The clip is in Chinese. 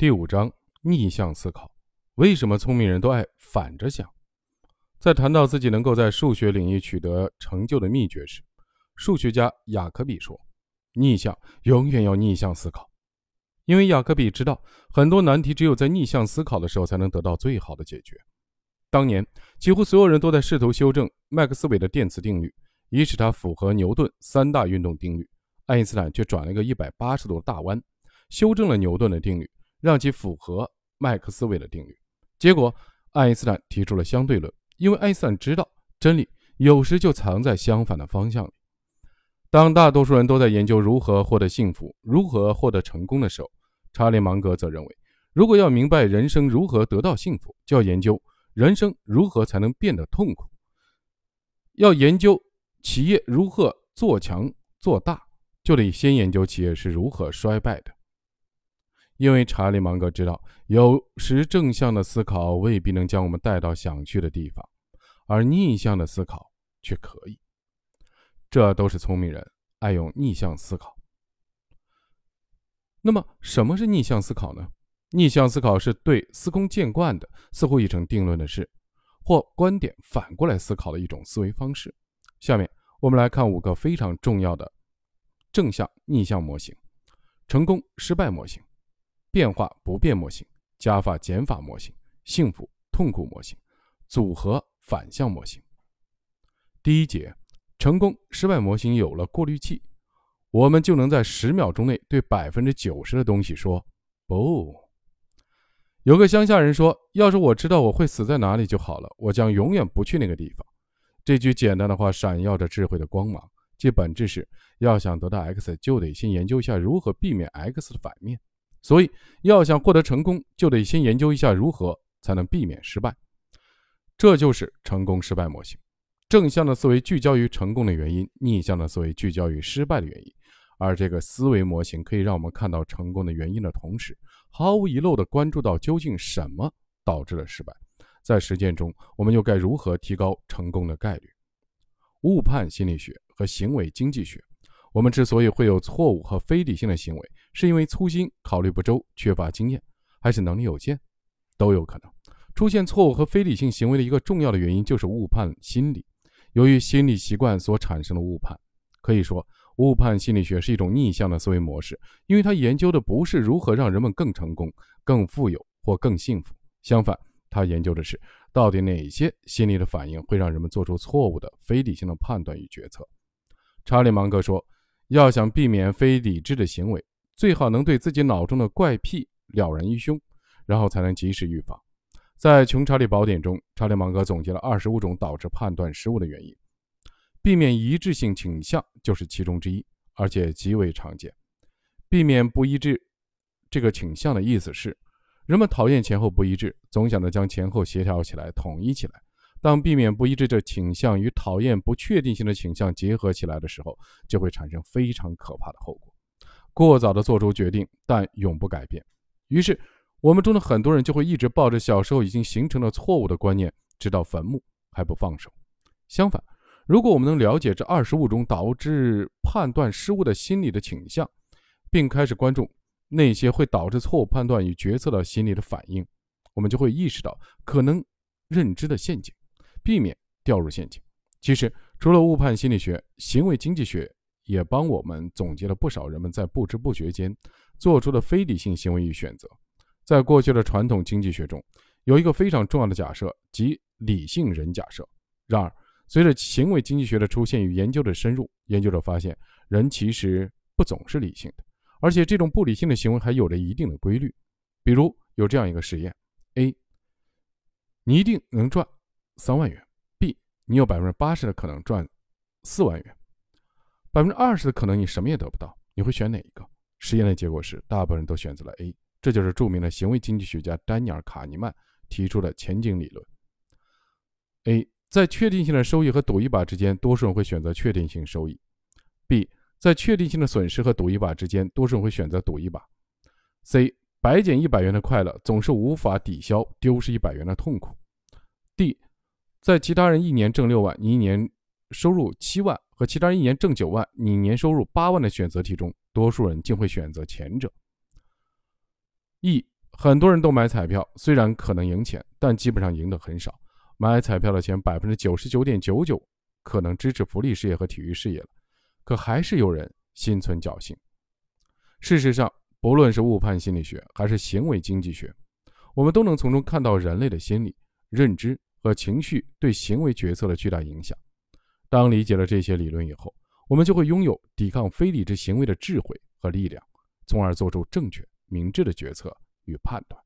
第五章逆向思考。为什么聪明人都爱反着想？在谈到自己能够在数学领域取得成就的秘诀时，数学家雅克比说：“逆向，永远要逆向思考。”因为雅克比知道，很多难题只有在逆向思考的时候才能得到最好的解决。当年，几乎所有人都在试图修正麦克斯韦的电磁定律，以使它符合牛顿三大运动定律。爱因斯坦却转了一个一百八十度的大弯，修正了牛顿的定律。让其符合麦克斯韦的定律，结果爱因斯坦提出了相对论，因为爱因斯坦知道真理有时就藏在相反的方向里。当大多数人都在研究如何获得幸福、如何获得成功的时候，查理芒格则认为，如果要明白人生如何得到幸福，就要研究人生如何才能变得痛苦；要研究企业如何做强做大，就得先研究企业是如何衰败的。因为查理芒格知道，有时正向的思考未必能将我们带到想去的地方，而逆向的思考却可以。这都是聪明人爱用逆向思考。那么，什么是逆向思考呢？逆向思考是对司空见惯的、似乎已成定论的事或观点反过来思考的一种思维方式。下面我们来看五个非常重要的正向逆向模型：成功、失败模型。变化不变模型、加法减法模型、幸福痛苦模型、组合反向模型。第一节，成功失败模型有了过滤器，我们就能在十秒钟内对百分之九十的东西说不。有个乡下人说：“要是我知道我会死在哪里就好了，我将永远不去那个地方。”这句简单的话闪耀着智慧的光芒，其本质是要想得到 X，就得先研究一下如何避免 X 的反面。所以，要想获得成功，就得先研究一下如何才能避免失败。这就是成功失败模型。正向的思维聚焦于成功的原因，逆向的思维聚焦于失败的原因。而这个思维模型可以让我们看到成功的原因的同时，毫无遗漏地关注到究竟什么导致了失败。在实践中，我们又该如何提高成功的概率？误判心理学和行为经济学。我们之所以会有错误和非理性的行为，是因为粗心、考虑不周、缺乏经验，还是能力有限，都有可能出现错误和非理性行为的一个重要的原因就是误判心理。由于心理习惯所产生的误判，可以说误判心理学是一种逆向的思维模式，因为它研究的不是如何让人们更成功、更富有或更幸福，相反，它研究的是到底哪些心理的反应会让人们做出错误的非理性的判断与决策。查理芒格说。要想避免非理智的行为，最好能对自己脑中的怪癖了然于胸，然后才能及时预防。在《穷查理宝典》中，查理芒格总结了二十五种导致判断失误的原因，避免一致性倾向就是其中之一，而且极为常见。避免不一致这个倾向的意思是，人们讨厌前后不一致，总想着将前后协调起来、统一起来。当避免不一致的倾向与讨厌不确定性的倾向结合起来的时候，就会产生非常可怕的后果：过早的做出决定，但永不改变。于是，我们中的很多人就会一直抱着小时候已经形成了错误的观念，直到坟墓还不放手。相反，如果我们能了解这二十五种导致判断失误的心理的倾向，并开始关注那些会导致错误判断与决策的心理的反应，我们就会意识到可能认知的陷阱。避免掉入陷阱。其实，除了误判心理学，行为经济学也帮我们总结了不少人们在不知不觉间做出的非理性行为与选择。在过去的传统经济学中，有一个非常重要的假设，即理性人假设。然而，随着行为经济学的出现与研究的深入，研究者发现，人其实不总是理性的，而且这种不理性的行为还有着一定的规律。比如，有这样一个实验：A，你一定能赚。三万元，B，你有百分之八十的可能赚四万元，百分之二十的可能你什么也得不到，你会选哪一个？实验的结果是，大部分人都选择了 A，这就是著名的行为经济学家丹尼尔·卡尼曼提出的前景理论。A，在确定性的收益和赌一把之间，多数人会选择确定性收益；B，在确定性的损失和赌一把之间，多数人会选择赌一把；C，白捡一百元的快乐总是无法抵消丢失一百元的痛苦；D。在其他人一年挣六万，你一年收入七万，和其他人一年挣九万，你年收入八万的选择题中，多数人竟会选择前者。一很多人都买彩票，虽然可能赢钱，但基本上赢得很少。买彩票的钱百分之九十九点九九可能支持福利事业和体育事业了，可还是有人心存侥幸。事实上，不论是误判心理学还是行为经济学，我们都能从中看到人类的心理、认知和情绪对行为决策的巨大影响。当理解了这些理论以后，我们就会拥有抵抗非理智行为的智慧和力量，从而做出正确、明智的决策与判断。